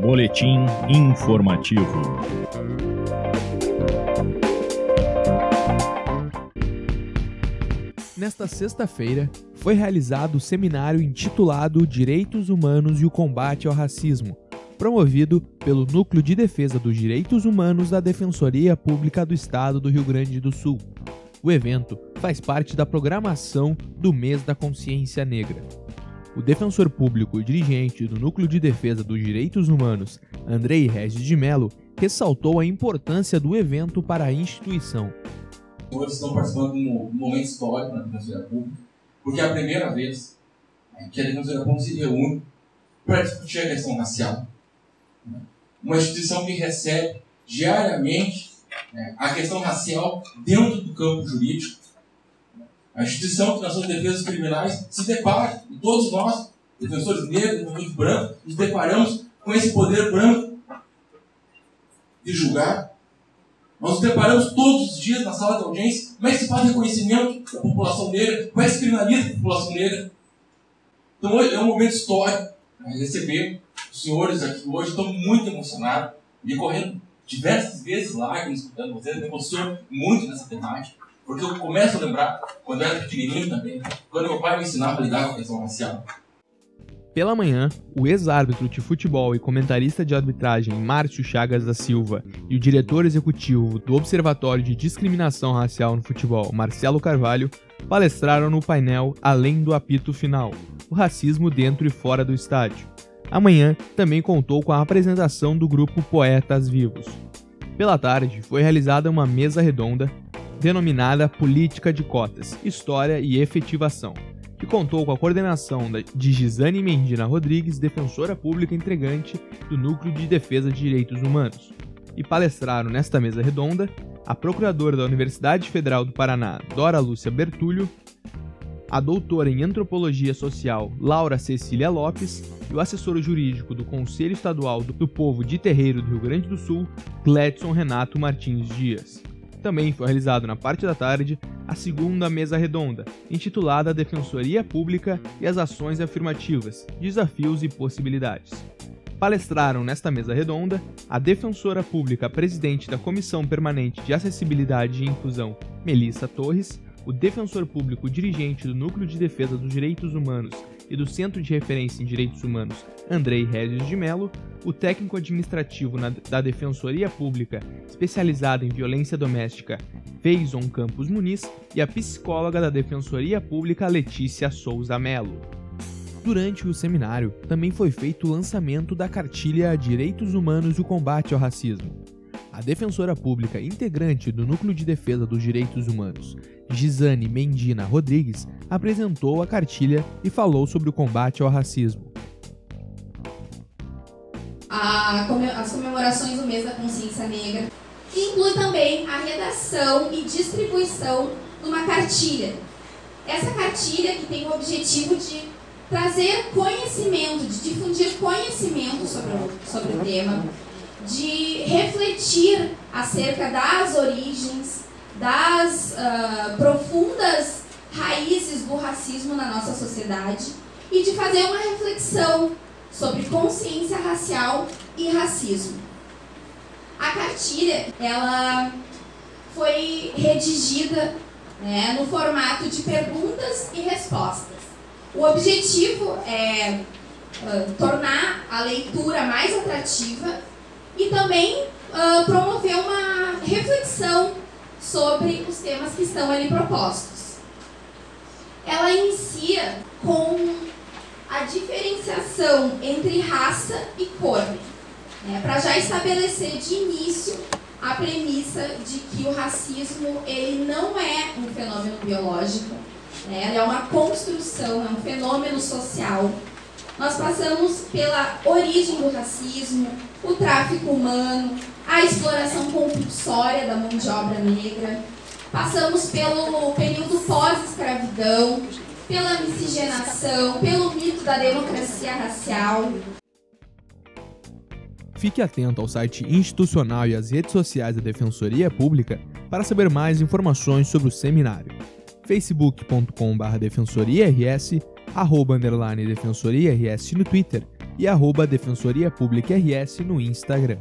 Boletim informativo. Nesta sexta-feira, foi realizado o seminário intitulado Direitos Humanos e o Combate ao Racismo, promovido pelo Núcleo de Defesa dos Direitos Humanos da Defensoria Pública do Estado do Rio Grande do Sul. O evento faz parte da programação do Mês da Consciência Negra. O defensor público e dirigente do Núcleo de Defesa dos Direitos Humanos, Andrei Regis de Mello, ressaltou a importância do evento para a instituição. Hoje estão participando de um momento histórico na Defensoria Pública, porque é a primeira vez que a Defensoria Pública se reúne para discutir a questão racial. Uma instituição que recebe diariamente né, a questão racial dentro do campo jurídico. A instituição que nas suas defesas criminais se depara, e todos nós, defensores negros, defensores brancos, nos deparamos com esse poder branco de julgar. Nós nos deparamos todos os dias na sala de audiência, como é que se faz reconhecimento da população negra, como é que se criminaliza a população negra. Então é um momento histórico receber os senhores aqui hoje, estou muito emocionado, me correndo diversas vezes lágrimas escutando vocês, me emociono muito nessa temática, porque eu começo a lembrar, quando eu era pequenininho também, quando meu pai me ensinava a lidar com a questão racial. Pela manhã, o ex-árbitro de futebol e comentarista de arbitragem Márcio Chagas da Silva e o diretor executivo do Observatório de Discriminação Racial no Futebol, Marcelo Carvalho, palestraram no painel Além do Apito Final o racismo dentro e fora do estádio. Amanhã também contou com a apresentação do grupo Poetas Vivos. Pela tarde, foi realizada uma mesa redonda denominada Política de Cotas, História e Efetivação, que contou com a coordenação de Gisane Mendina Rodrigues, defensora pública entregante do Núcleo de Defesa de Direitos Humanos. E palestraram nesta mesa redonda a procuradora da Universidade Federal do Paraná, Dora Lúcia Bertulho, a doutora em Antropologia Social Laura Cecília Lopes e o assessor jurídico do Conselho Estadual do Povo de Terreiro do Rio Grande do Sul, Gledson Renato Martins Dias. Também foi realizado na parte da tarde a segunda mesa redonda, intitulada Defensoria Pública e as Ações Afirmativas, Desafios e Possibilidades. Palestraram nesta mesa redonda a defensora pública presidente da Comissão Permanente de Acessibilidade e Inclusão, Melissa Torres, o defensor público dirigente do Núcleo de Defesa dos Direitos Humanos e do Centro de Referência em Direitos Humanos, Andrei Regis de Mello, o técnico administrativo na, da Defensoria Pública, especializada em violência doméstica, Feison Campos Muniz, e a psicóloga da Defensoria Pública, Letícia Souza Mello. Durante o seminário, também foi feito o lançamento da cartilha Direitos Humanos e o Combate ao Racismo. A defensora pública integrante do Núcleo de Defesa dos Direitos Humanos Gisane Mendina Rodrigues, apresentou a cartilha e falou sobre o combate ao racismo. as comemorações do mês da consciência negra inclui também a redação e distribuição de uma cartilha. Essa cartilha que tem o objetivo de trazer conhecimento, de difundir conhecimento sobre o, sobre o tema, de refletir acerca das origens, das uh, profundas raízes do racismo na nossa sociedade e de fazer uma reflexão sobre consciência racial e racismo. A cartilha, ela foi redigida né, no formato de perguntas e respostas. O objetivo é uh, tornar a leitura mais atrativa e também uh, promover uma reflexão sobre os temas que estão ali propostos. Ela inicia com a diferenciação entre raça e cor, né, para já estabelecer de início a premissa de que o racismo ele não é um fenômeno biológico, né, ele é uma construção, é um fenômeno social. Nós passamos pela origem do racismo, o tráfico humano, a exploração compulsória da mão de obra negra, passamos pelo período pós-escravidão, pela miscigenação, pelo mito da democracia racial. Fique atento ao site institucional e às redes sociais da Defensoria Pública para saber mais informações sobre o seminário. facebook.com.br defensoriars, arroba underline defensoriars no Twitter e arroba Defensoria Pública RS no Instagram.